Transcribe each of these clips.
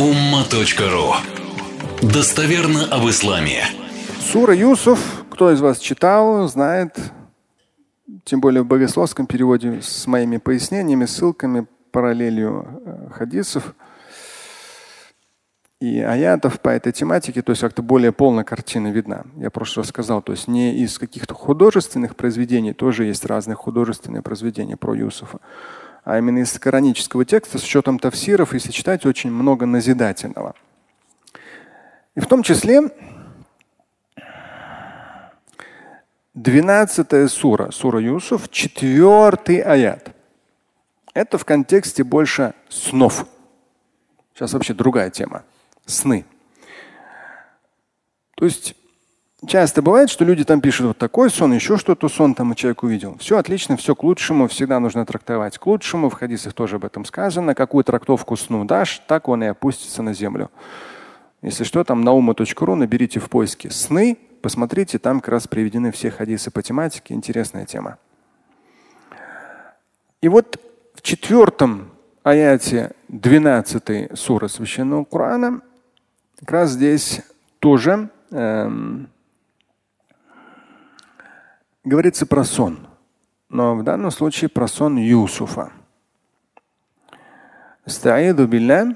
umma.ru Достоверно об исламе. Сура Юсуф, кто из вас читал, знает, тем более в богословском переводе с моими пояснениями, ссылками, параллелью э, хадисов и аятов по этой тематике, то есть как-то более полная картина видна. Я в прошлый сказал, то есть не из каких-то художественных произведений, тоже есть разные художественные произведения про Юсуфа, а именно из коранического текста с учетом тавсиров, если читать, очень много назидательного. И в том числе 12 сура, сура Юсуф, четвертый аят. Это в контексте больше снов. Сейчас вообще другая тема. Сны. То есть Часто бывает, что люди там пишут вот такой сон, еще что-то сон там человек увидел. Все отлично, все к лучшему, всегда нужно трактовать к лучшему. В хадисах тоже об этом сказано. Какую трактовку сну дашь, так он и опустится на землю. Если что, там ума.ру наберите в поиске сны, посмотрите, там как раз приведены все хадисы по тематике. Интересная тема. И вот в четвертом аяте 12 сура Священного Корана как раз здесь тоже эм, говорится про сон, но в данном случае про сон Юсуфа. استعيذ بالله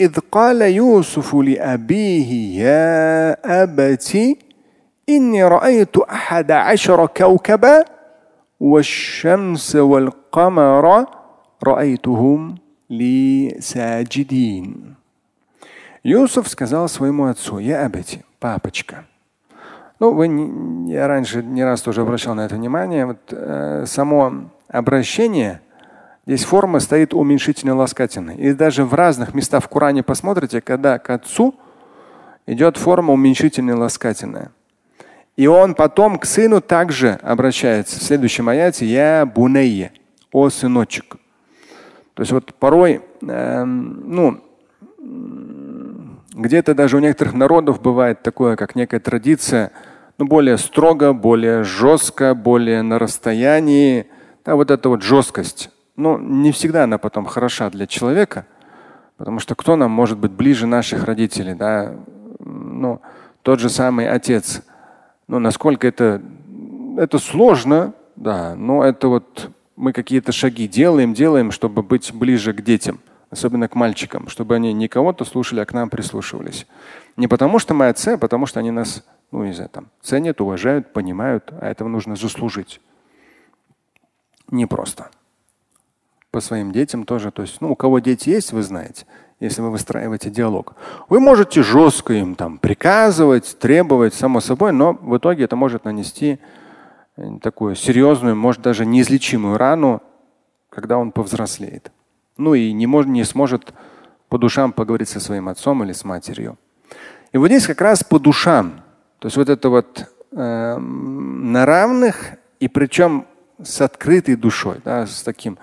إذ قال يوسف لأبيه يا أبت إني رأيت أحد عشر كوكبا والشمس والقمر رأيتهم لي ساجدين. Юсуф сказал своему отцу, я Абати, папочка, ну, вы, я раньше не раз тоже обращал на это внимание. Вот, э, само обращение, здесь форма стоит уменьшительно-ласкательной. И даже в разных местах в Коране посмотрите, когда к отцу идет форма уменьшительно-ласкательная. И он потом к сыну также обращается. В следующем аяте я бунейе, о сыночек. То есть вот порой, э, ну, где-то даже у некоторых народов бывает такое, как некая традиция – ну, более строго, более жестко, более на расстоянии. Да, вот эта вот жесткость. Ну, не всегда она потом хороша для человека, потому что кто нам может быть ближе наших родителей, да? Ну, тот же самый отец. Ну, насколько это, это сложно, да, но это вот мы какие-то шаги делаем, делаем, чтобы быть ближе к детям, особенно к мальчикам, чтобы они не кого-то слушали, а к нам прислушивались. Не потому что мы отцы, а потому что они нас ну, не знаю, там, ценят, уважают, понимают, а этого нужно заслужить. Не просто. По своим детям тоже. То есть, ну, у кого дети есть, вы знаете, если вы выстраиваете диалог. Вы можете жестко им там приказывать, требовать, само собой, но в итоге это может нанести э, такую серьезную, может даже неизлечимую рану, когда он повзрослеет. Ну и не, может, не сможет по душам поговорить со своим отцом или с матерью. И вот здесь как раз по душам то есть вот это вот э, на равных и причем с открытой душой, да, с таким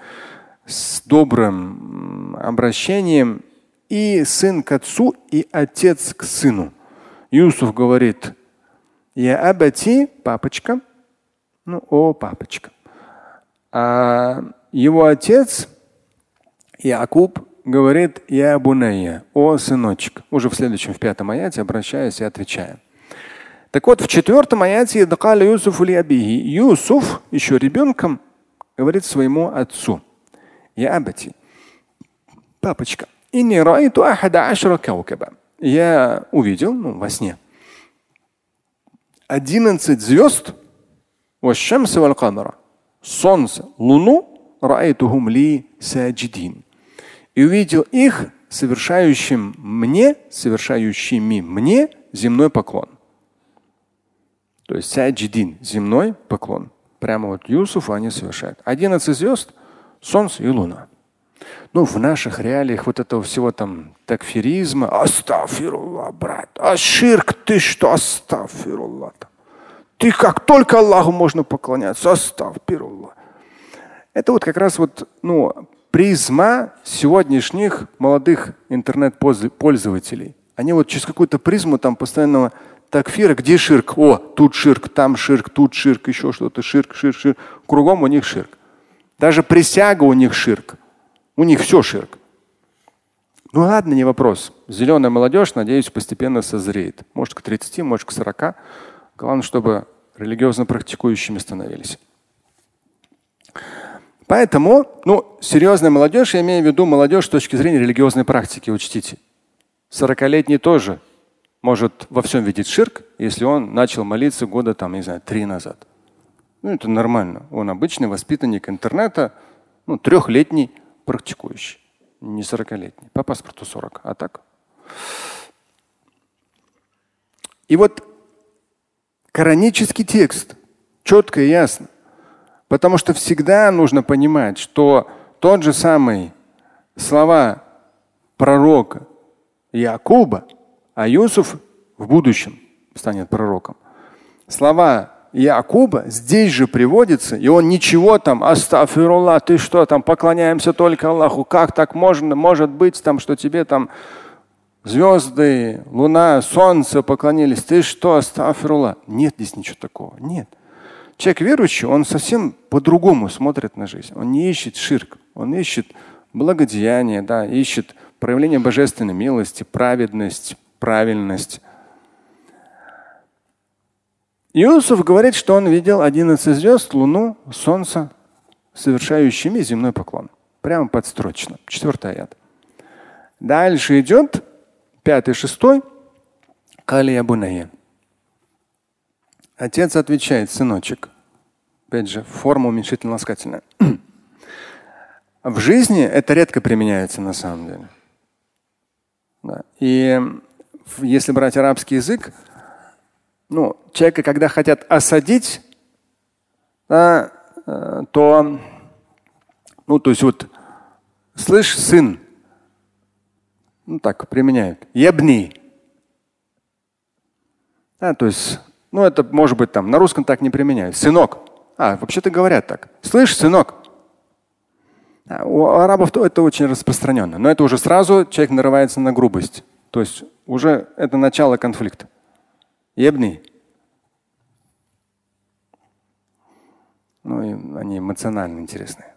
с добрым обращением и сын к отцу, и отец к сыну. Юсуф говорит, я абати, папочка, ну, о, папочка. А его отец, Якуб, говорит, я бунайя, о, сыночек. Уже в следующем, в пятом аяте, обращаясь и отвечая. Так вот, в четвертом аяте Юсуф Юсуф еще ребенком говорит своему отцу. Я абати. Папочка. Я увидел ну, во сне 11 звезд, солнце, луну, и увидел их совершающим мне, совершающими мне земной поклон. То есть саджидин, земной поклон. Прямо вот Юсуфу они совершают. 11 звезд, солнце и луна. Ну, в наших реалиях вот этого всего там такфиризма, астафируллах, брат, а ширк, ты что, астафируллах. Ты как только Аллаху можно поклоняться, астафируллах. Это вот как раз вот, ну, призма сегодняшних молодых интернет-пользователей. Они вот через какую-то призму там постоянного такфира, где ширк? О, тут ширк, там ширк, тут ширк, еще что-то, ширк, ширк, ширк. Кругом у них ширк. Даже присяга у них ширк. У них все ширк. Ну ладно, не вопрос. Зеленая молодежь, надеюсь, постепенно созреет. Может, к 30, может, к 40. Главное, чтобы религиозно практикующими становились. Поэтому, ну, серьезная молодежь, я имею в виду молодежь с точки зрения религиозной практики, учтите. 40-летний тоже может во всем видеть ширк, если он начал молиться года там, не знаю, три назад. Ну, это нормально. Он обычный воспитанник интернета, ну, трехлетний практикующий. Не 40-летний. По паспорту 40. А так? И вот коранический текст четко и ясно. Потому что всегда нужно понимать, что тот же самый слова пророка Якуба, а Юсуф в будущем станет пророком. Слова Якуба здесь же приводится, и он ничего там, астафирулла, ты что там, поклоняемся только Аллаху, как так можно, может быть там, что тебе там звезды, луна, солнце поклонились, ты что, астафирулла? Нет здесь ничего такого, нет. Человек верующий, он совсем по-другому смотрит на жизнь. Он не ищет ширк, он ищет благодеяние, да, ищет проявление божественной милости, праведность, правильность. Иосиф говорит, что он видел 11 звезд, луну, солнце, совершающими земной поклон. Прямо подстрочно. Четвертый аят. Дальше идет пятый, шестой. Калия Бунaya. Отец отвечает, сыночек. Опять же, форма уменьшительно-ласкательная. В жизни это редко применяется на самом деле. Да. И если брать арабский язык, ну, человека, когда хотят осадить, да, э, то, ну, то есть вот, слышь, сын, ну так применяют, ебни. Да, то есть, ну это может быть там, на русском так не применяют. Сынок. А, вообще-то говорят так. Слышь, сынок. А, у арабов то это очень распространенно. Но это уже сразу человек нарывается на грубость. То есть уже это начало конфликта. Ебни. Ну и они эмоционально интересные.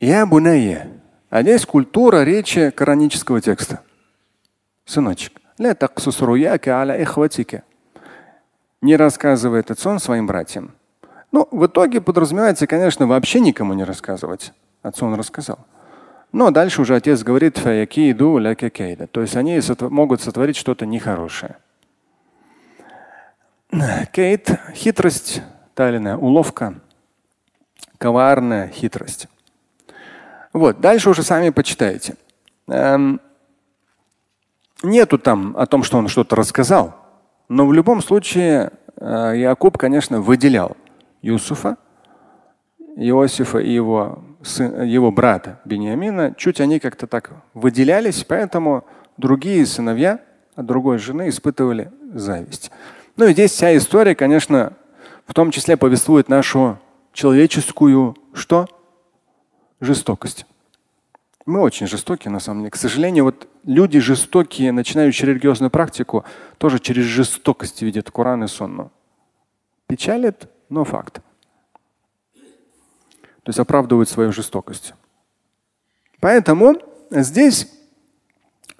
Я бунайя. А здесь культура речи коранического текста. Сыночек. Не рассказывает этот сон своим братьям. Ну, в итоге подразумевается, конечно, вообще никому не рассказывать. Отцу он рассказал. Но дальше уже отец говорит, то есть они могут сотворить что-то нехорошее. Кейт – хитрость, тайная уловка, коварная хитрость. Вот, дальше уже сами почитайте. Эм, нету там о том, что он что-то рассказал, но в любом случае э, Якуб, конечно, выделял Юсуфа, Иосифа и его его брата Бениамина, чуть они как-то так выделялись, поэтому другие сыновья другой жены испытывали зависть. Ну и здесь вся история, конечно, в том числе повествует нашу человеческую что? Жестокость. Мы очень жестокие на самом деле. К сожалению, вот люди жестокие, начинающие религиозную практику, тоже через жестокость видят Коран и Сонну. Печалит, но факт. То есть оправдывают свою жестокость. Поэтому здесь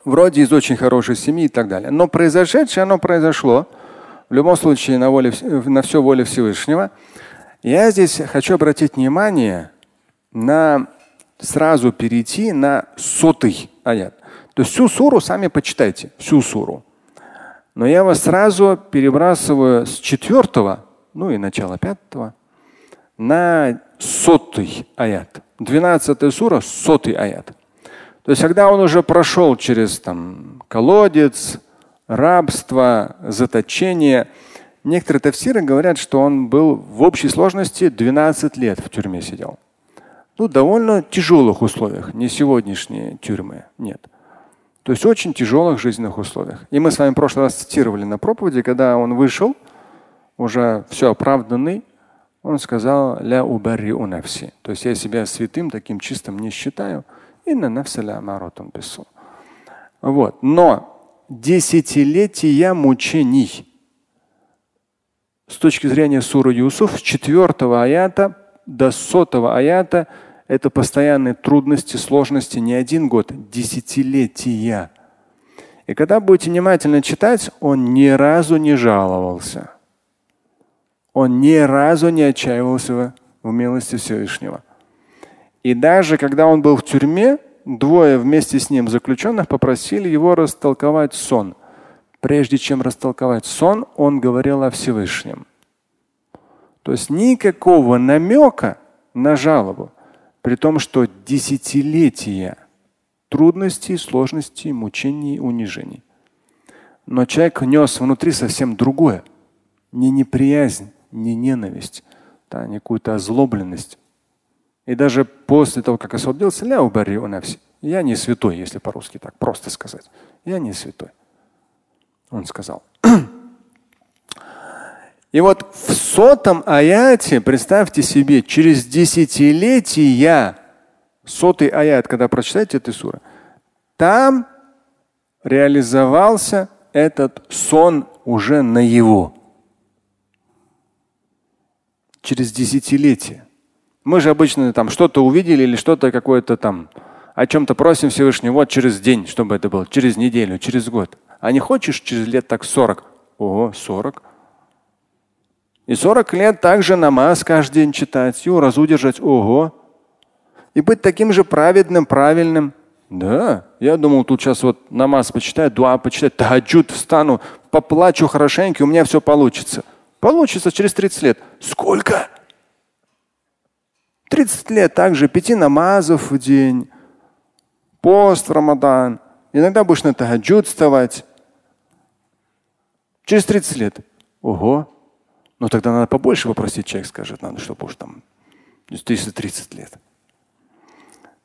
вроде из очень хорошей семьи и так далее. Но произошедшее, оно произошло. В любом случае на, воле, на все воле Всевышнего. Я здесь хочу обратить внимание на сразу перейти на сотый аят. То есть всю суру сами почитайте, всю суру. Но я вас сразу перебрасываю с четвертого, ну и начала пятого, на сотый аят. Двенадцатая сура, сотый аят. То есть, когда он уже прошел через там, колодец, рабство, заточение, некоторые тафсиры говорят, что он был в общей сложности 12 лет в тюрьме сидел. Ну, довольно тяжелых условиях, не сегодняшние тюрьмы, нет. То есть очень тяжелых жизненных условиях. И мы с вами в прошлый раз цитировали на проповеди, когда он вышел, уже все оправданный, он сказал ля убарри нафси. То есть я себя святым, таким чистым не считаю. И на писал. Вот. Но десятилетия мучений с точки зрения суры Юсуф с четвертого аята до сотого аята Это постоянные трудности, сложности не один год, десятилетия. И когда будете внимательно читать, он ни разу не жаловался. Он ни разу не отчаивался в милости Всевышнего. И даже когда он был в тюрьме, двое вместе с ним заключенных попросили его растолковать сон. Прежде чем растолковать сон, он говорил о Всевышнем. То есть никакого намека на жалобу, при том, что десятилетия трудностей, сложностей, мучений, унижений. Но человек нес внутри совсем другое. Не неприязнь, не ненависть, да, не какую-то озлобленность. И даже после того, как освободился, я не святой, если по-русски так просто сказать. Я не святой. Он сказал. И вот в сотом аяте, представьте себе, через десятилетия, сотый аят, когда прочитаете эту суру, там реализовался этот сон уже на его. Через десятилетия. Мы же обычно там что-то увидели или что-то какое-то там о чем-то просим Всевышнего вот через день, чтобы это было, через неделю, через год. А не хочешь через лет так 40? Ого, 40. И 40 лет также намаз каждый день читать, и уразу держать. Ого. И быть таким же праведным, правильным. Да, я думал, тут сейчас вот намаз почитаю, дуа почитаю, таджуд встану, поплачу хорошенько, у меня все получится. Получится через 30 лет. Сколько? 30 лет также, пяти намазов в день, пост в Рамадан. Иногда будешь на таджуд вставать. Через 30 лет. Ого. Ну тогда надо побольше попросить, человек скажет, надо, чтобы уж там 30 лет.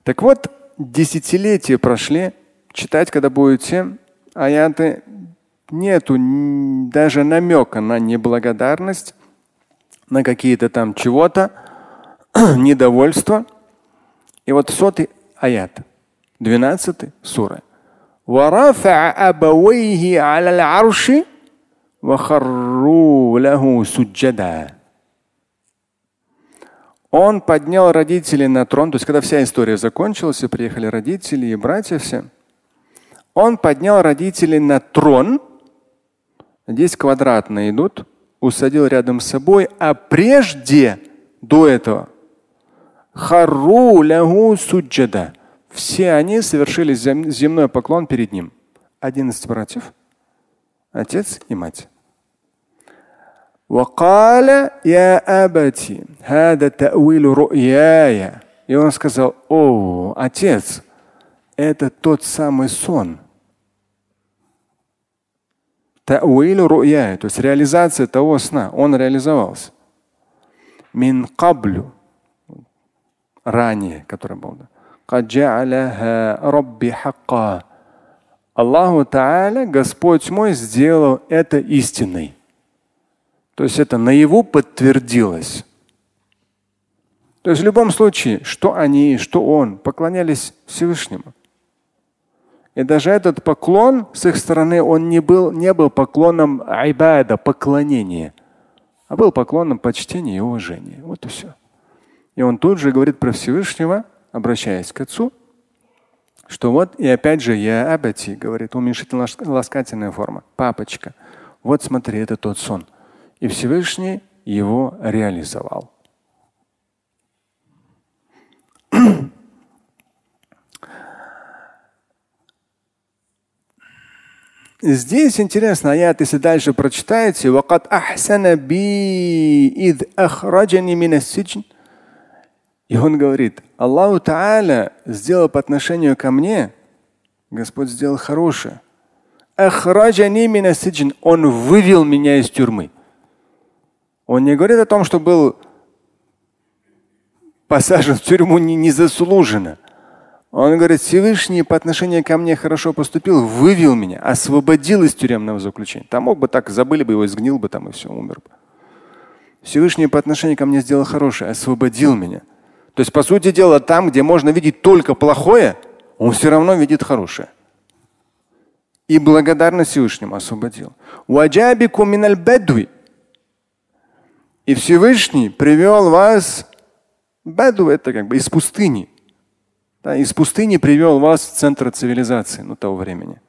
Так вот, десятилетия прошли, читать, когда будете аяты, нету даже намека на неблагодарность, на какие-то там чего-то, недовольство. И вот сотый аят, 12 сура. Он поднял родителей на трон, то есть когда вся история закончилась, и приехали родители и братья все, он поднял родителей на трон – здесь квадратные идут, усадил рядом с собой, а прежде, до этого, хару лягу суджада. Все они совершили земной поклон перед ним. Одиннадцать братьев – отец и мать. وقال يا أبتي هذا تأويل رؤياي И он сказал, о, отец, это тот самый сон. Тауилу ру'я, то есть реализация того сна, он реализовался. Мин каблю, ранее, который был. Аллаху Та'аля, Господь мой, сделал это истиной. То есть это наяву подтвердилось. То есть в любом случае, что они, что он, поклонялись Всевышнему. И даже этот поклон с их стороны, он не был, не был поклоном айбада, поклонения, а был поклоном почтения и уважения. Вот и все. И он тут же говорит про Всевышнего, обращаясь к отцу, что вот, и опять же, я абати, говорит, уменьшительно ласкательная форма. Папочка, вот смотри, это тот сон. И Всевышний его реализовал. Здесь интересно, аят, если дальше прочитаете, وَقَدْ أَحْسَنَ بِي إِذْ أَخْرَجَنِي مِنَ السِّجْنِ и он говорит, Аллаху Та'аля сделал по отношению ко мне, Господь сделал хорошее. Он вывел меня из тюрьмы. Он не говорит о том, что был посажен в тюрьму незаслуженно. Он говорит, Всевышний по отношению ко мне хорошо поступил, вывел меня, освободил из тюремного заключения. Там мог бы так, забыли бы его, сгнил бы там и все, умер бы. Всевышний по отношению ко мне сделал хорошее, освободил меня. То есть, по сути дела, там, где можно видеть только плохое, он все равно видит хорошее. И благодарность Всевышнему освободил. И Всевышний привел вас Баду это как бы из пустыни. Да, из пустыни привел вас в центр цивилизации ну, того времени.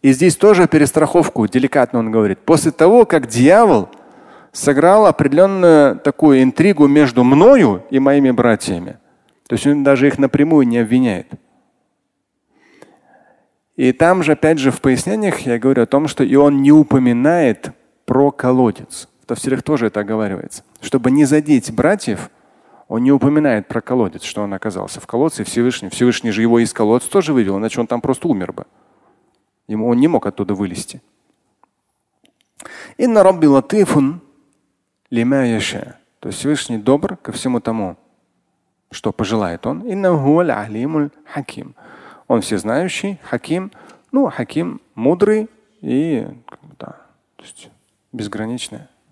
И здесь тоже перестраховку, деликатно он говорит. После того, как дьявол сыграл определенную такую интригу между мною и моими братьями, то есть он даже их напрямую не обвиняет. И там же, опять же, в пояснениях я говорю о том, что и он не упоминает про колодец. В Тавсирах тоже это оговаривается. Чтобы не задеть братьев, он не упоминает про колодец, что он оказался в колодце Всевышний. Всевышний же его из колодца тоже вывел, иначе он там просто умер бы. Ему он не мог оттуда вылезти. Инна Рабби латифун лима яша. То есть Всевышний добр ко всему тому, что пожелает он. Инна алимуль хаким. Он всезнающий, хаким. Ну, хаким мудрый и да, то есть безграничная,